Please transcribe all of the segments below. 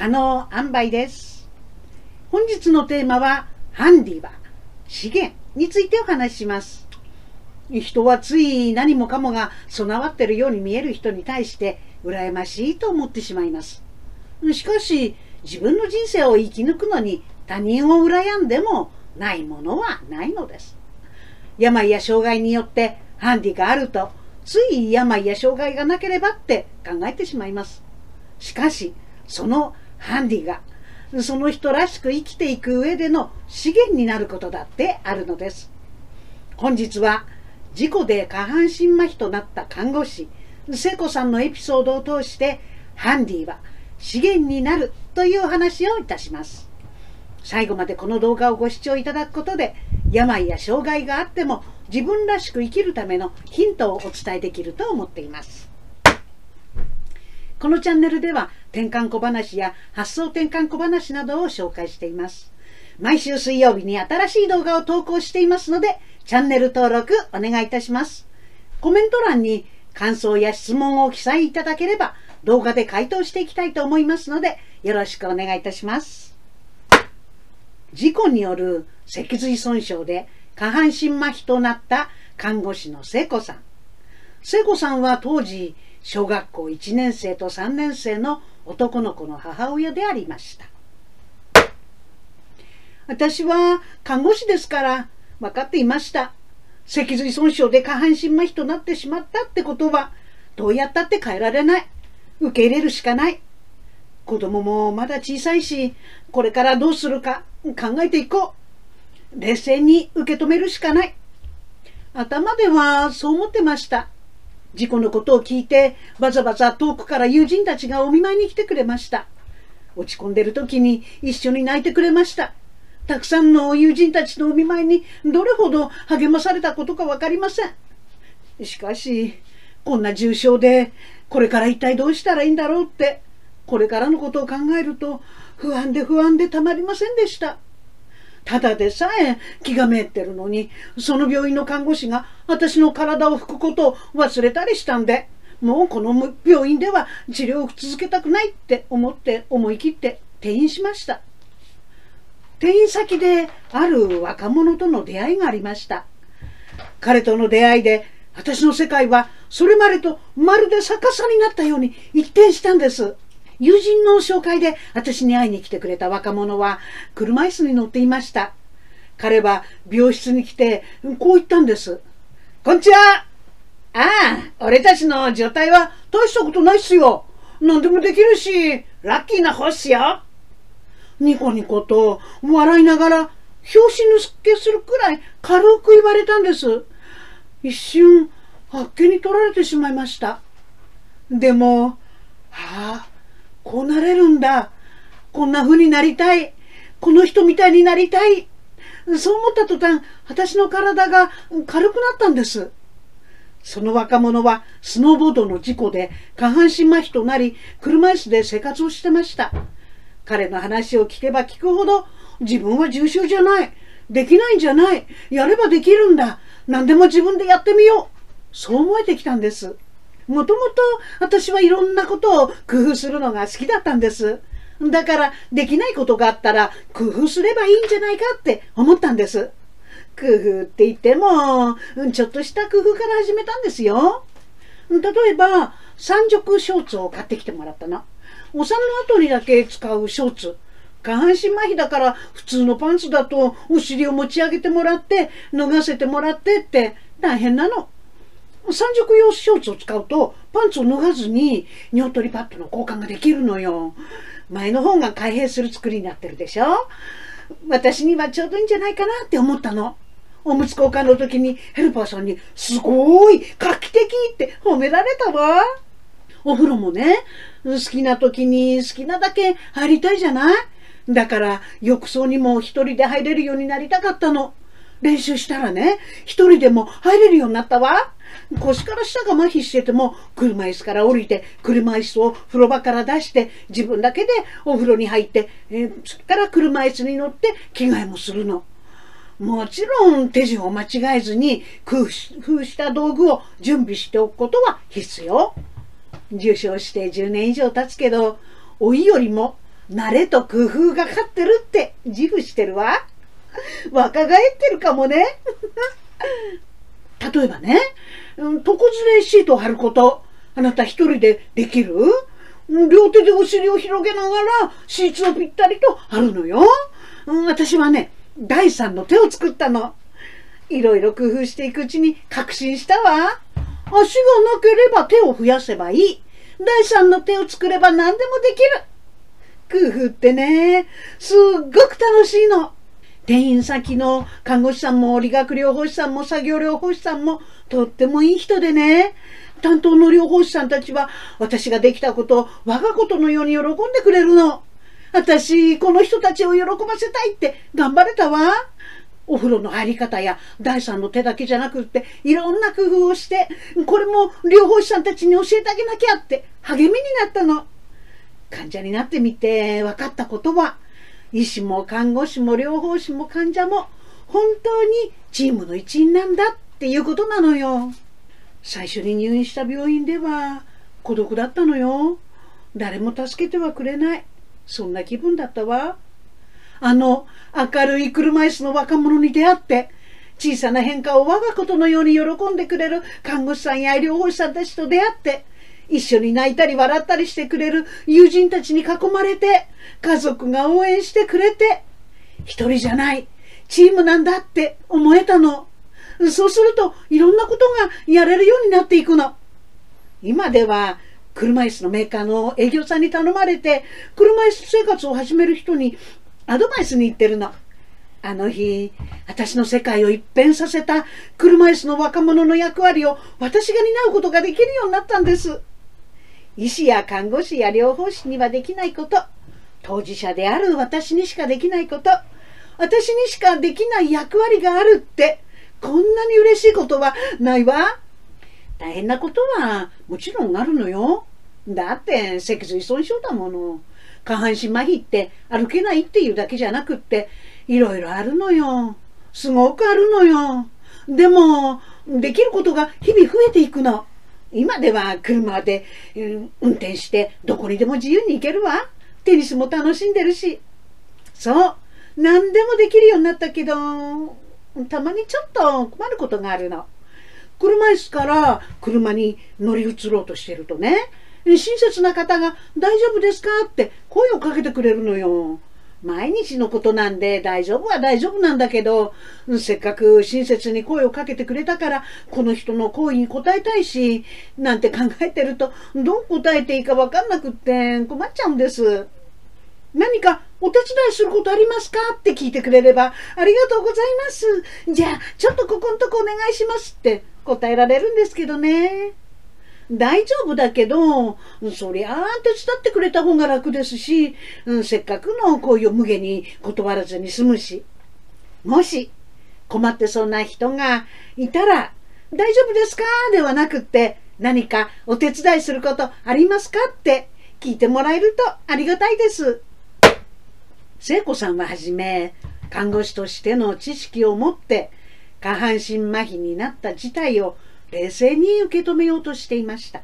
可能塩梅です。本日のテーマはハンディは資源についてお話しします。人はつい何もかもが備わってるように見える人に対して羨ましいと思ってしまいます。しかし自分の人生を生き抜くのに他人を羨んでもないものはないのです。病や障害によってハンディがあるとつい病や障害がなければって考えてしまいます。しかしそのハンディがその人らしく生きていく上での資源になることだってあるのです。本日は事故で下半身麻痺となった看護師聖子さんのエピソードを通してハンディは資源になるという話をいたします。最後までこの動画をご視聴いただくことで病や障害があっても自分らしく生きるためのヒントをお伝えできると思っています。このチャンネルでは転換小話や発想転換小話などを紹介しています。毎週水曜日に新しい動画を投稿していますのでチャンネル登録お願いいたします。コメント欄に感想や質問を記載いただければ動画で回答していきたいと思いますのでよろしくお願いいたします。事故による脊髄損傷で下半身麻痺となった看護師の聖子さん。聖子さんは当時小学校1年生と3年生の男の子の母親でありました。私は看護師ですから分かっていました。脊髄損傷で下半身麻痺となってしまったってことはどうやったって変えられない。受け入れるしかない。子供もまだ小さいしこれからどうするか考えていこう。冷静に受け止めるしかない。頭ではそう思ってました。事故のことを聞いてバザバザ遠くから友人たちがお見舞いに来てくれました。落ち込んでる時に一緒に泣いてくれました。たくさんの友人たちのお見舞いにどれほど励まされたことか分かりません。しかしこんな重症でこれから一体どうしたらいいんだろうってこれからのことを考えると不安で不安でたまりませんでした。ただでさえ気がめいってるのにその病院の看護師が私の体を拭くことを忘れたりしたんでもうこの病院では治療を続けたくないって思って思い切って転院しました。転院先である若者との出会いがありました。彼との出会いで私の世界はそれまでとまるで逆さになったように一転したんです。友人の紹介で私に会いに来てくれた若者は車椅子に乗っていました。彼は病室に来てこう言ったんです。こんにちはああ、俺たちの状態は大したことないっすよ。何でもできるし、ラッキーな星っすよ。ニコニコと笑いながら拍子抜けするくらい軽く言われたんです。一瞬、あっけに取られてしまいました。でも、はあ、こうなれるんだ。こんな風になりたい。この人みたいになりたい。そう思った途端、私の体が軽くなったんです。その若者はスノーボードの事故で下半身麻痺となり、車椅子で生活をしてました。彼の話を聞けば聞くほど、自分は重症じゃない。できないんじゃない。やればできるんだ。何でも自分でやってみよう。そう思えてきたんです。もともと私はいろんなことを工夫するのが好きだったんです。だからできないことがあったら工夫すればいいんじゃないかって思ったんです。工夫って言ってもちょっとした工夫から始めたんですよ。例えば三色ショーツを買ってきてもらったの。お産の後にだけ使うショーツ。下半身麻痺だから普通のパンツだとお尻を持ち上げてもらって脱がせてもらってって大変なの。三色用ショーツを使うとパンツを脱がずに尿取りパッドの交換ができるのよ。前の方が開閉する作りになってるでしょ？私にはちょうどいいんじゃないかなって思ったの。おむつ交換の時にヘルパーさんにすごい画期的って褒められたわ。お風呂もね、好きな時に好きなだけ入りたいじゃない？だから浴槽にも一人で入れるようになりたかったの。練習したらね、一人でも入れるようになったわ。腰から下が麻痺してても、車椅子から降りて、車椅子を風呂場から出して、自分だけでお風呂に入って、えー、それから車椅子に乗って着替えもするの。もちろん手順を間違えずに工夫した道具を準備しておくことは必要。受賞して10年以上経つけど、老いよりも慣れと工夫がかってるって自負してるわ。若返ってるかもね。例えばね、床ずれシートを貼ること、あなた一人でできる？両手でお尻を広げながらシーツをぴったりと貼るのよ。私はね、第三の手を作ったの。いろいろ工夫していくうちに確信したわ。足がなければ手を増やせばいい。第三の手を作れば何でもできる。工夫ってね、すっごく楽しいの。転院先の看護師さんも理学療法士さんも作業療法士さんもとってもいい人でね。担当の療法士さんたちは私ができたことを我がことのように喜んでくれるの。私、この人たちを喜ばせたいって頑張れたわ。お風呂の入り方や第三の手だけじゃなくっていろんな工夫をしてこれも療法士さんたちに教えてあげなきゃって励みになったの。患者になってみて分かったことは医師も看護師も療法士も患者も本当にチームの一員なんだっていうことなのよ。最初に入院した病院では孤独だったのよ。誰も助けてはくれない。そんな気分だったわ。あの明るい車椅子の若者に出会って、小さな変化を我がことのように喜んでくれる看護師さんや医療法士さんたちと出会って、一緒に泣いたり笑ったりしてくれる友人たちに囲まれて、家族が応援してくれて、一人じゃない、チームなんだって思えたの。そうするといろんなことがやれるようになっていくの。今では車椅子のメーカーの営業さんに頼まれて車椅子生活を始める人にアドバイスに行ってるの。あの日、私の世界を一変させた車椅子の若者の役割を私が担うことができるようになったんです。医師や看護師や療法士にはできないこと、当事者である私にしかできないこと、私にしかできない役割があるって、こんなに嬉しいことはないわ。大変なことはもちろんあるのよ。だって脊髄損傷だもの。下半身麻痺って歩けないっていうだけじゃなくっていろいろあるのよ。すごくあるのよ。でもできることが日々増えていくの。今では車で、運転してどこにでも自由に行けるわ。テニスも楽しんでるし。そう。何でもできるようになったけど、たまにちょっと困ることがあるの。車椅子から車に乗り移ろうとしてるとね、親切な方が大丈夫ですかって声をかけてくれるのよ。毎日のことなんで大丈夫は大丈夫なんだけど、せっかく親切に声をかけてくれたから、この人の好意に応えたいし、なんて考えてると、どう答えていいかわかんなくって困っちゃうんです。何かお手伝いすることありますかって聞いてくれれば、ありがとうございます。じゃあ、ちょっとここんとこお願いしますって答えられるんですけどね。大丈夫だけど、そりゃあ手伝ってくれた方が楽ですし、うんせっかくの恋を無下に断らずに済むし。もし困ってそうな人がいたら、大丈夫ですか？ではなくって、何かお手伝いすることありますか？って聞いてもらえるとありがたいです。聖子さんははじめ、看護師としての知識を持って、下半身麻痺になった事態を冷静に受け止めようとしていました。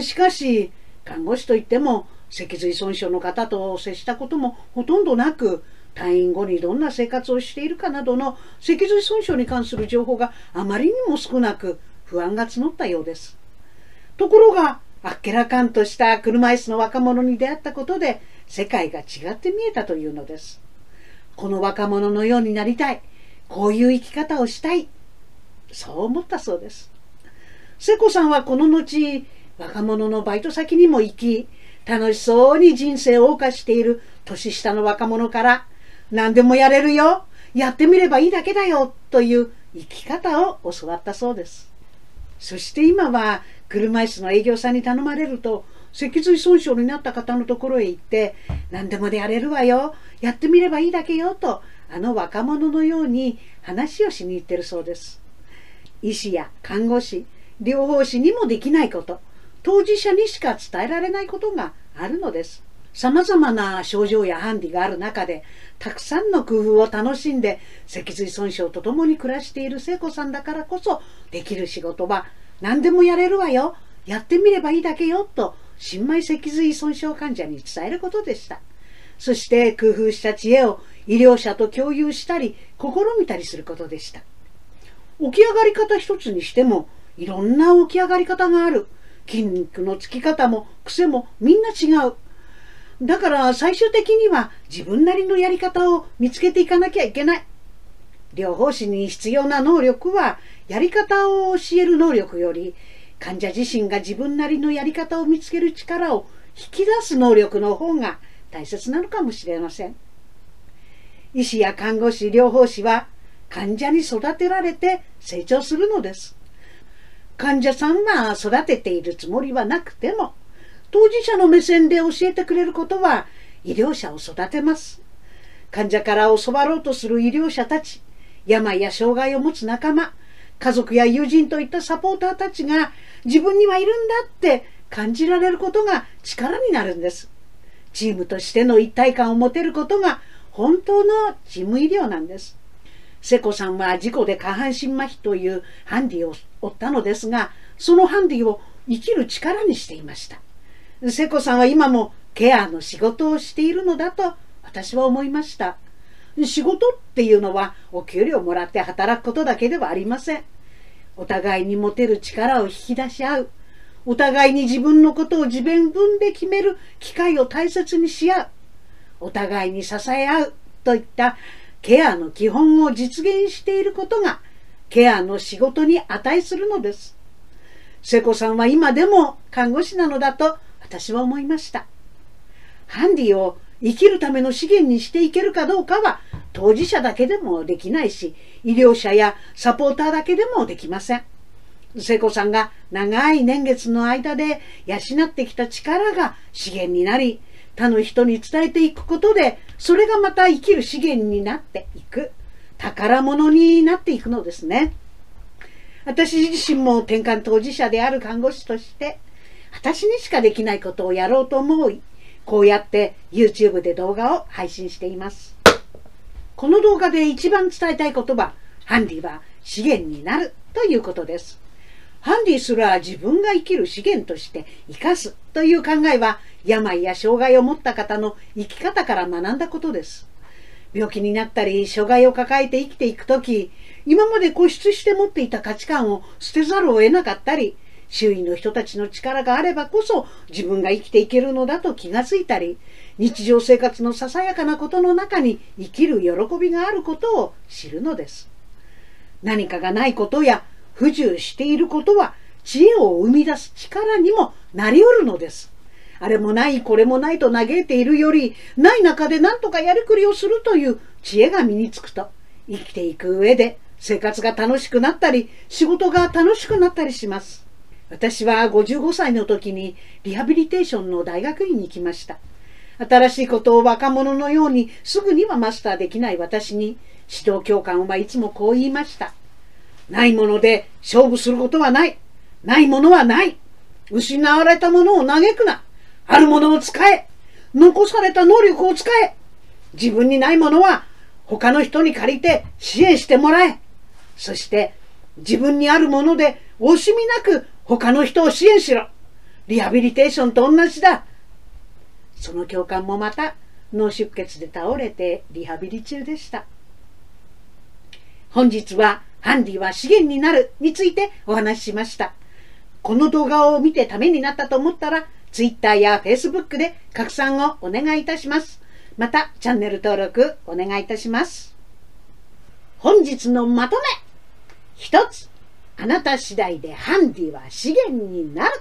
しかし、看護師といっても、脊髄損傷の方と接したこともほとんどなく、退院後にどんな生活をしているかなどの脊髄損傷に関する情報があまりにも少なく、不安が募ったようです。ところが、あっけらかんとした車椅子の若者に出会ったことで、世界が違って見えたというのです。この若者のようになりたい。こういう生き方をしたい。そう思ったそうです。瀬子さんはこの後、若者のバイト先にも行き、楽しそうに人生を謳歌している年下の若者から、何でもやれるよやってみればいいだけだよという生き方を教わったそうです。そして今は車椅子の営業さんに頼まれると、脊髄損傷になった方のところへ行って、何でもでやれるわよやってみればいいだけよと、あの若者のように話をしに行ってるそうです。医師や看護師、療法士にもできないこと、当事者にしか伝えられないことがあるのです。様々な症状やハンディがある中で、たくさんの工夫を楽しんで、脊髄損傷と共に暮らしている聖子さんだからこそ、できる仕事は何でもやれるわよ。やってみればいいだけよ。と、新米脊髄損傷患者に伝えることでした。そして工夫した知恵を医療者と共有したり試みたりすることでした起き上がり方一つにしてもいろんな起き上がり方がある筋肉のつき方も癖もみんな違うだから最終的には自分なりのやり方を見つけていかなきゃいけない療法士に必要な能力はやり方を教える能力より患者自身が自分なりのやり方を見つける力を引き出す能力の方が大切なのかもしれません。医師や看護師、療法士は患者に育てられて成長するのです。患者さんは育てているつもりはなくても、当事者の目線で教えてくれることは医療者を育てます。患者から教わろうとする医療者たち、病や障害を持つ仲間、家族や友人といったサポーターたちが自分にはいるんだって感じられることが力になるんです。チームとしての一体感を持てることが本当のチーム医療なんです。瀬子さんは事故で下半身麻痺というハンディを負ったのですが、そのハンディを生きる力にしていました。瀬子さんは今もケアの仕事をしているのだと私は思いました。仕事っていうのはお給料もらって働くことだけではありません。お互いに持てる力を引き出し合う。お互いに自分のことを自分分で決める機会を大切にし合う。お互いに支え合うといったケアの基本を実現していることがケアの仕事に値するのです。瀬子さんは今でも看護師なのだと私は思いました。ハンディを生きるための資源にしていけるかどうかは当事者だけでもできないし、医療者やサポーターだけでもできません。聖子さんが長い年月の間で養ってきた力が資源になり、他の人に伝えていくことで、それがまた生きる資源になっていく、宝物になっていくのですね。私自身も転換当事者である看護師として、私にしかできないことをやろうと思い、こうやって YouTube で動画を配信しています。この動画で一番伝えたい言葉、ハンディは資源になるということです。ハンディすら自分が生きる資源として生かすという考えは病や障害を持った方の生き方から学んだことです。病気になったり障害を抱えて生きていくとき、今まで固執して持っていた価値観を捨てざるを得なかったり、周囲の人たちの力があればこそ自分が生きていけるのだと気がついたり、日常生活のささやかなことの中に生きる喜びがあることを知るのです。何かがないことや不自由していることは知恵を生み出す力にもなりうるのです。あれもないこれもないと嘆いているよりない中で何とかやりくりをするという知恵が身につくと生きていく上で生活が楽しくなったり仕事が楽しくなったりします。私は55歳の時にリハビリテーションの大学院に行きました。新しいことを若者のようにすぐにはマスターできない私に指導教官はいつもこう言いました。ないもので勝負することはない。ないものはない。失われたものを嘆くな。あるものを使え。残された能力を使え。自分にないものは他の人に借りて支援してもらえ。そして自分にあるもので惜しみなく他の人を支援しろ。リハビリテーションと同じだ。その教官もまた脳出血で倒れてリハビリ中でした。本日はハンディは資源になるについてお話ししました。この動画を見てためになったと思ったら、ツイッターやフェイスブックで拡散をお願いいたします。また、チャンネル登録お願いいたします。本日のまとめ一つ、あなた次第でハンディは資源になる。